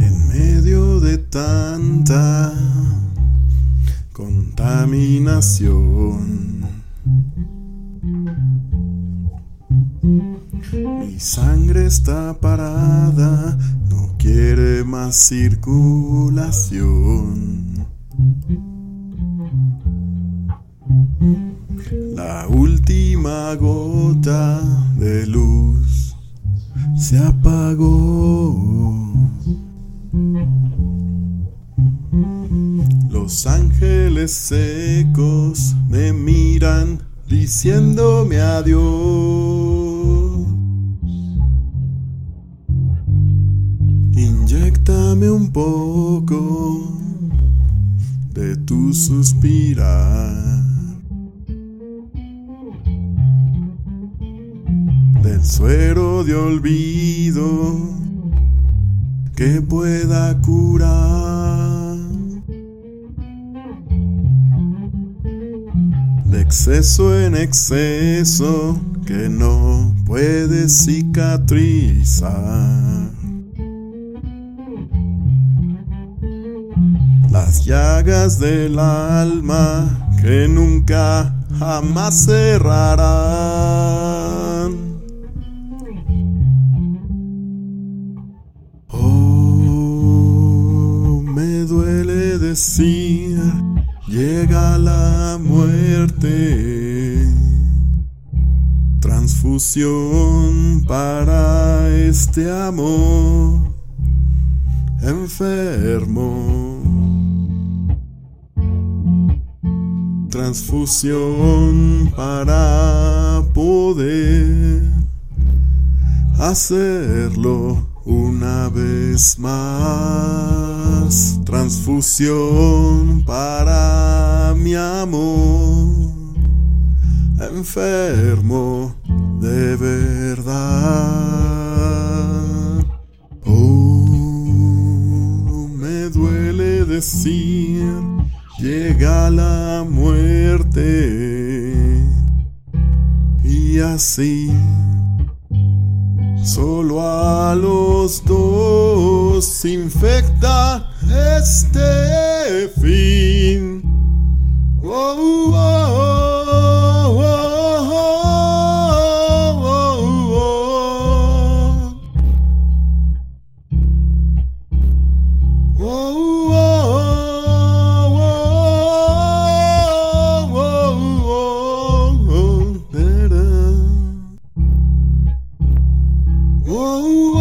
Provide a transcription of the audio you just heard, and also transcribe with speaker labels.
Speaker 1: En medio de tanta contaminación, mi sangre está parada, no quiere más circulación. La última gota de luz se apagó. Los ángeles secos me miran diciéndome adiós. Inyectame un poco de tu suspirar. Del suero de olvido que pueda curar. De exceso en exceso que no puede cicatrizar. Las llagas del alma que nunca jamás cerrarán. Decir, llega la muerte. Transfusión para este amor enfermo. Transfusión para poder hacerlo una vez más. Transfusión para mi amor. Enfermo de verdad. Oh, me duele decir, llega la muerte. Y así Solo a los dos infecta este fin. Oh, oh, oh, Oh